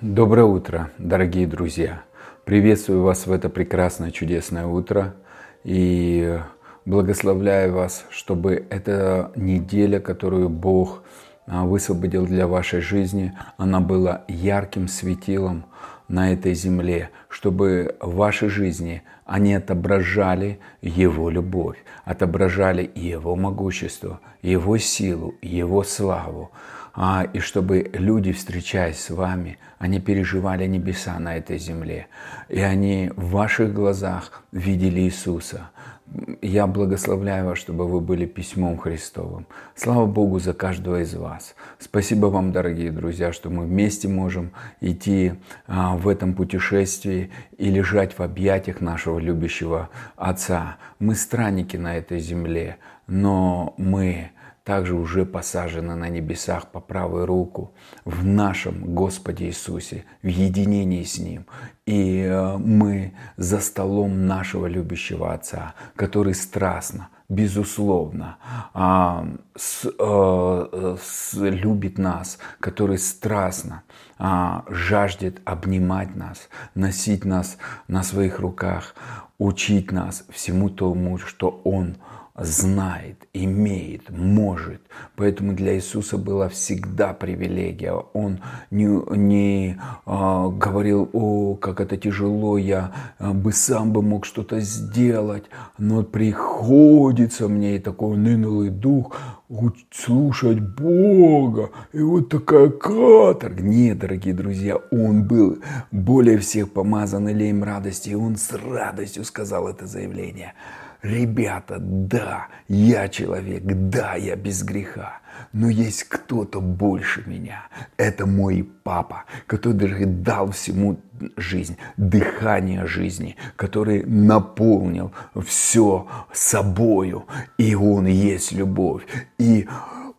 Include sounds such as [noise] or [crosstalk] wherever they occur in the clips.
Доброе утро, дорогие друзья! Приветствую вас в это прекрасное, чудесное утро и благословляю вас, чтобы эта неделя, которую Бог а, высвободил для вашей жизни, она была ярким светилом на этой земле, чтобы в вашей жизни они отображали Его любовь, отображали Его могущество, Его силу, Его славу. А, и чтобы люди, встречаясь с вами, они переживали небеса на этой земле. И они в ваших глазах видели Иисуса. Я благословляю вас, чтобы вы были письмом Христовым. Слава Богу за каждого из вас. Спасибо вам, дорогие друзья, что мы вместе можем идти а, в этом путешествии и лежать в объятиях нашего любящего Отца. Мы странники на этой земле, но мы также уже посажены на небесах по правую руку в нашем Господе Иисусе, в единении с Ним. И э, мы за столом нашего любящего Отца, который страстно, безусловно, а, с, э, с, любит нас, который страстно а, жаждет обнимать нас, носить нас на своих руках, учить нас всему тому, что Он знает, имеет, может. Поэтому для Иисуса была всегда привилегия. Он не, не а, говорил, о, как это тяжело, я а, бы сам бы мог что-то сделать, но приходится мне и такой нынылый дух слушать Бога. И вот такая каторга. Нет, дорогие друзья, он был более всех помазан илеем радости, и он с радостью сказал это заявление – Ребята, да, я человек, да, я без греха, но есть кто-то больше меня. Это мой папа, который дал всему жизнь, дыхание жизни, который наполнил все собою, и он есть любовь. И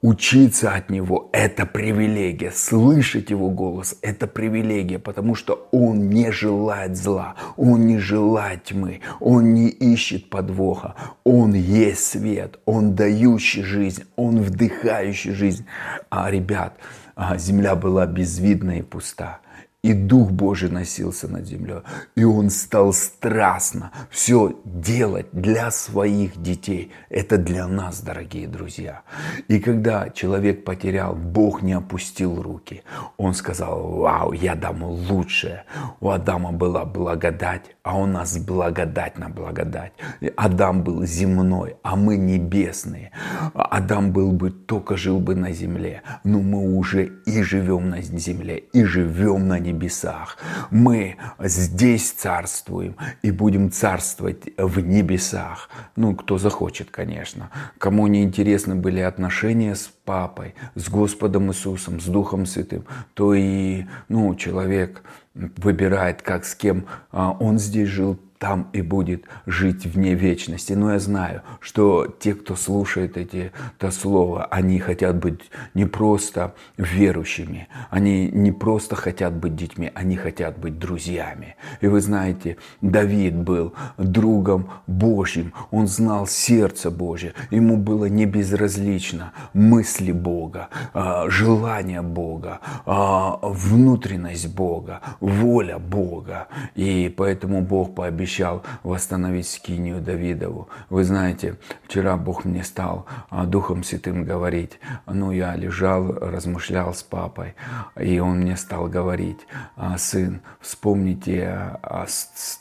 Учиться от Него – это привилегия. Слышать Его голос – это привилегия, потому что Он не желает зла, Он не желает тьмы, Он не ищет подвоха. Он есть свет, Он дающий жизнь, Он вдыхающий жизнь. А, ребят, а, земля была безвидна и пуста – и Дух Божий носился над землей. И он стал страстно все делать для своих детей. Это для нас, дорогие друзья. И когда человек потерял, Бог не опустил руки. Он сказал, вау, я дам лучшее. У Адама была благодать, а у нас благодать на благодать. Адам был земной, а мы небесные. Адам был бы, только жил бы на земле. Но мы уже и живем на земле, и живем на небесах. Мы здесь царствуем и будем царствовать в небесах. Ну, кто захочет, конечно. Кому не интересны были отношения с папой, с Господом Иисусом, с Духом Святым, то и ну, человек выбирает, как с кем а, он здесь жил, там и будет жить вне вечности. Но я знаю, что те, кто слушает эти, это слово, они хотят быть не просто верующими, они не просто хотят быть детьми, они хотят быть друзьями. И вы знаете, Давид был другом Божьим, он знал сердце Божье, ему было не безразлично мысли Бога, а, желание Бога, а, внутренность Бога, воля Бога. И поэтому Бог пообещал обещал восстановить скинию Давидову. Вы знаете, вчера Бог мне стал а, Духом Святым говорить. Ну, я лежал, размышлял с папой, и он мне стал говорить, «А, сын, вспомните а,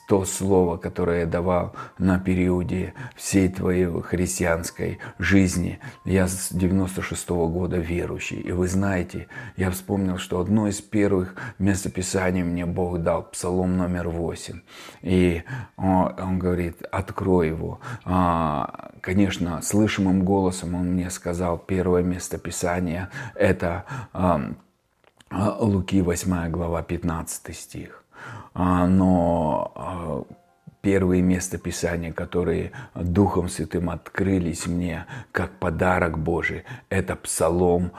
то слово, которое я давал на периоде всей твоей христианской жизни. Я с 96 -го года верующий. И вы знаете, я вспомнил, что одно из первых местописаний мне Бог дал, Псалом номер 8. И он говорит, открой его. А, конечно, слышимым голосом он мне сказал, первое место Писания – это Луки 8 глава 15 стих. А, но а, первые места Писания, которые Духом Святым открылись мне как подарок Божий, это Псалом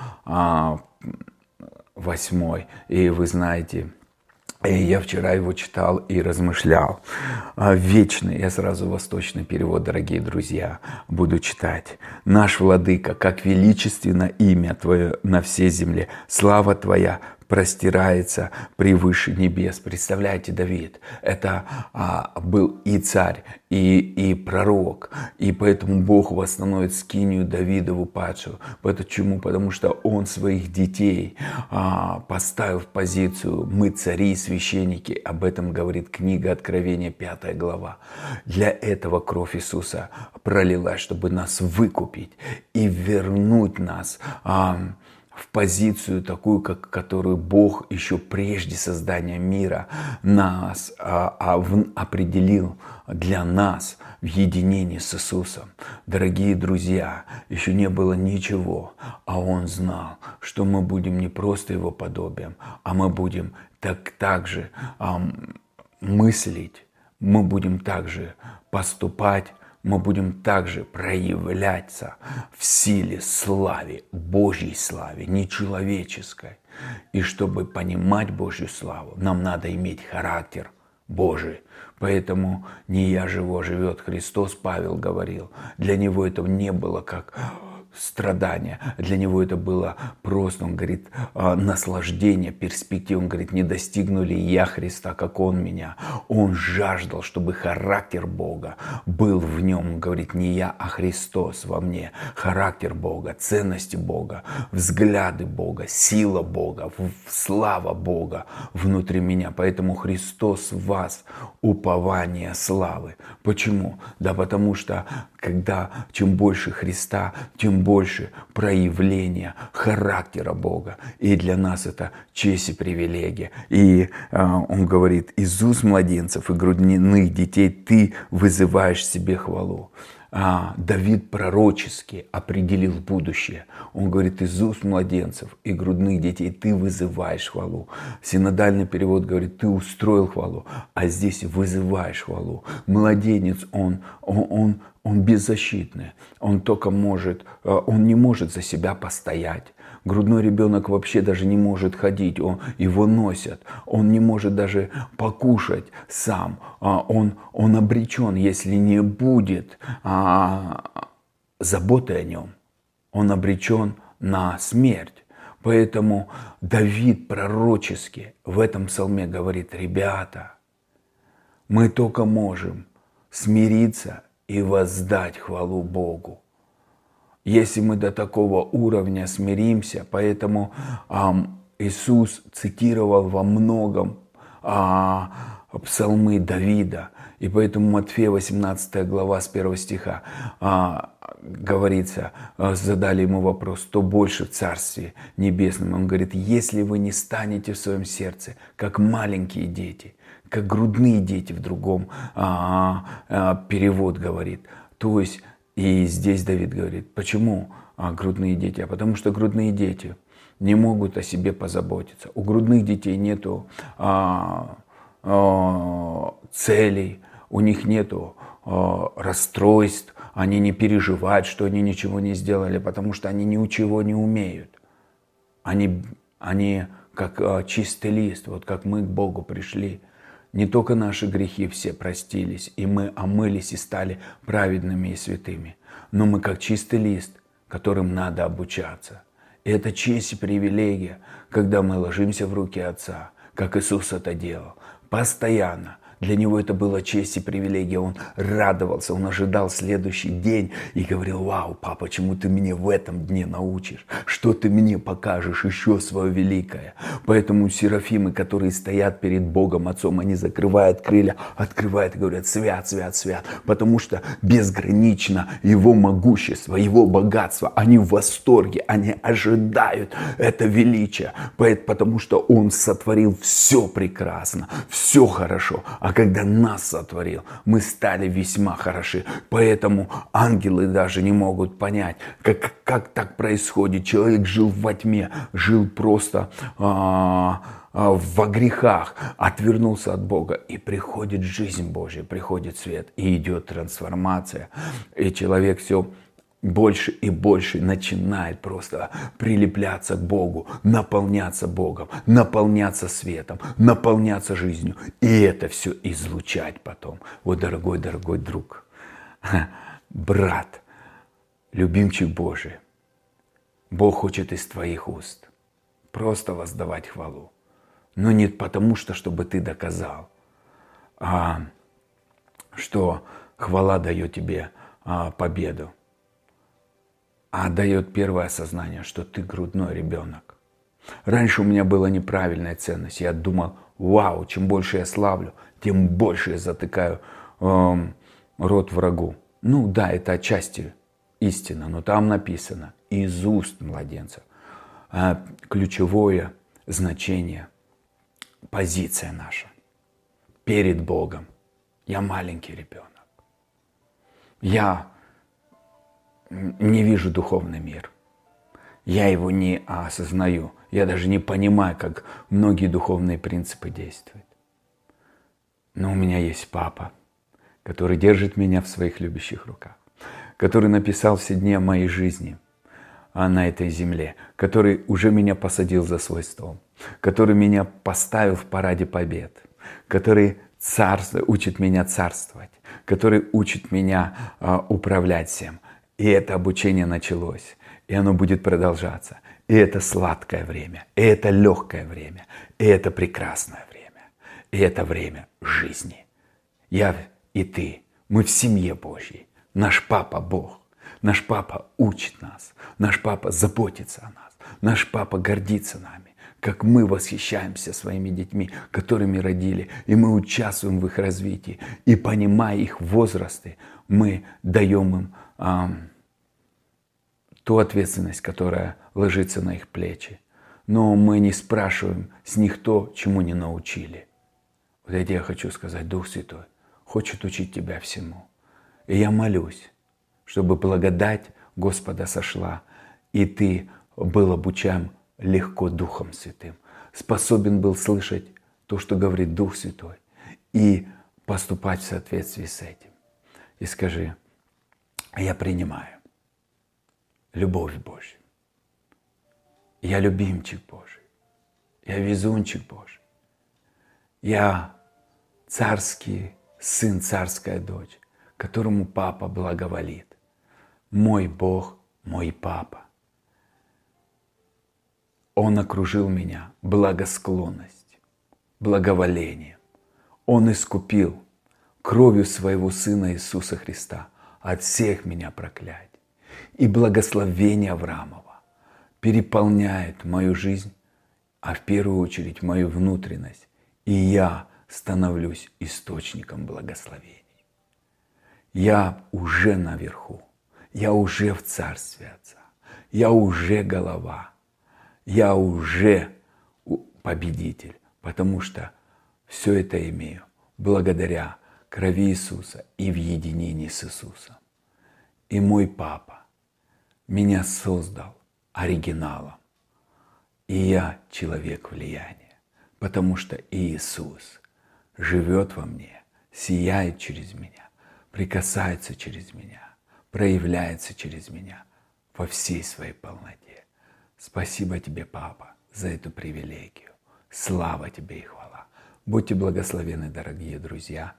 8. И вы знаете, я вчера его читал и размышлял. А, вечный, я сразу восточный перевод, дорогие друзья, буду читать. Наш Владыка, как величественно имя Твое на всей земле, слава Твоя простирается превыше небес. Представляете, Давид, это а, был и царь, и, и пророк, и поэтому Бог восстановит скинию Давидову падшую. Почему? Потому что он своих детей а, поставил в позицию «мы цари и священники». Об этом говорит книга Откровения, 5 глава. Для этого кровь Иисуса пролилась, чтобы нас выкупить и вернуть нас а, в позицию такую, как, которую Бог еще прежде создания мира нас а, а, определил для нас в единении с Иисусом. Дорогие друзья, еще не было ничего, а Он знал, что мы будем не просто Его подобием, а мы будем так, так же а, мыслить, мы будем также поступать мы будем также проявляться в силе славе, Божьей славе, не человеческой. И чтобы понимать Божью славу, нам надо иметь характер Божий. Поэтому не я живу, а живет Христос, Павел говорил. Для него это не было как страдания. Для него это было просто, он говорит, а, наслаждение, перспектива. Он говорит, не достигнули я Христа, как Он меня. Он жаждал, чтобы характер Бога был в нем. Он говорит, не я, а Христос во мне. Характер Бога, ценности Бога, взгляды Бога, сила Бога, слава Бога внутри меня. Поэтому Христос в вас упование славы. Почему? Да потому что когда чем больше Христа, тем больше проявления характера Бога. И для нас это честь и привилегия. И э, он говорит, из уст младенцев и грудных детей ты вызываешь себе хвалу Давид пророчески определил будущее. Он говорит, из уст младенцев и грудных детей ты вызываешь хвалу. Синодальный перевод говорит, ты устроил хвалу, а здесь вызываешь хвалу. Младенец, он, он, он, он беззащитный. Он только может, э, он не может за себя постоять. Грудной ребенок вообще даже не может ходить, он, его носят, он не может даже покушать сам, а, он, он обречен, если не будет а, заботы о нем, он обречен на смерть. Поэтому Давид пророчески в этом псалме говорит, ребята, мы только можем смириться и воздать хвалу Богу если мы до такого уровня смиримся. Поэтому эм, Иисус цитировал во многом э, псалмы Давида. И поэтому Матфея 18 глава с 1 стиха э, говорится, э, задали ему вопрос, кто больше в Царстве Небесном. Он говорит, если вы не станете в своем сердце, как маленькие дети, как грудные дети в другом а, а, перевод говорит. То есть и здесь Давид говорит, почему а, грудные дети? А потому что грудные дети не могут о себе позаботиться. У грудных детей нету а, а, целей, у них нету а, расстройств, они не переживают, что они ничего не сделали, потому что они ничего не умеют. Они, они как а, чистый лист, вот как мы к Богу пришли – не только наши грехи все простились, и мы омылись и стали праведными и святыми, но мы как чистый лист, которым надо обучаться. И это честь и привилегия, когда мы ложимся в руки Отца, как Иисус это делал, постоянно – для него это было честь и привилегия. Он радовался, он ожидал следующий день и говорил, вау, папа, почему ты мне в этом дне научишь? Что ты мне покажешь еще свое великое? Поэтому серафимы, которые стоят перед Богом Отцом, они закрывают крылья, открывают и говорят, свят, свят, свят. Потому что безгранично его могущество, его богатство. Они в восторге, они ожидают это величие. Потому что он сотворил все прекрасно, все хорошо. А а когда нас сотворил, мы стали весьма хороши. Поэтому ангелы даже не могут понять, как, как так происходит. Человек жил во тьме, жил просто а, а, во грехах, отвернулся от Бога, и приходит жизнь Божья, приходит свет, и идет трансформация. И человек все больше и больше начинает просто прилепляться к Богу, наполняться Богом, наполняться светом, наполняться жизнью. И это все излучать потом. Вот, дорогой, дорогой друг, [laughs] брат, любимчик Божий, Бог хочет из твоих уст просто воздавать хвалу. Но не потому, что чтобы ты доказал, а что хвала дает тебе а, победу, а дает первое осознание, что ты грудной ребенок. Раньше у меня была неправильная ценность. Я думал, вау, чем больше я славлю, тем больше я затыкаю эм, рот врагу. Ну да, это отчасти истина, но там написано из уст младенцев. А ключевое значение, позиция наша перед Богом. Я маленький ребенок. Я не вижу духовный мир. Я его не осознаю. Я даже не понимаю, как многие духовные принципы действуют. Но у меня есть папа, который держит меня в своих любящих руках, который написал все дни моей жизни а на этой земле, который уже меня посадил за свой стол, который меня поставил в параде побед, который царство, учит меня царствовать, который учит меня а, управлять всем. И это обучение началось, и оно будет продолжаться. И это сладкое время, и это легкое время, и это прекрасное время, и это время жизни. Я и ты, мы в семье Божьей. Наш папа Бог. Наш папа учит нас. Наш папа заботится о нас. Наш папа гордится нами. Как мы восхищаемся своими детьми, которыми родили, и мы участвуем в их развитии. И понимая их возрасты, мы даем им ту ответственность, которая ложится на их плечи. Но мы не спрашиваем с них то, чему не научили. Вот это я хочу сказать, Дух Святой хочет учить тебя всему. И я молюсь, чтобы благодать Господа сошла, и ты был обучаем легко Духом Святым, способен был слышать то, что говорит Дух Святой, и поступать в соответствии с этим. И скажи, я принимаю любовь Божью. Я любимчик Божий. Я везунчик Божий. Я царский сын, царская дочь, которому папа благоволит. Мой Бог, мой папа. Он окружил меня благосклонностью, благоволением. Он искупил кровью своего Сына Иисуса Христа от всех меня проклятий и благословение Авраамова переполняет мою жизнь, а в первую очередь мою внутренность. И я становлюсь источником благословений. Я уже наверху, я уже в Царстве Отца, я уже голова, я уже победитель, потому что все это имею благодаря крови Иисуса и в единении с Иисусом. И мой папа меня создал оригиналом. И я человек влияния, потому что Иисус живет во мне, сияет через меня, прикасается через меня, проявляется через меня во всей своей полноте. Спасибо тебе, Папа, за эту привилегию. Слава тебе и хвала. Будьте благословены, дорогие друзья.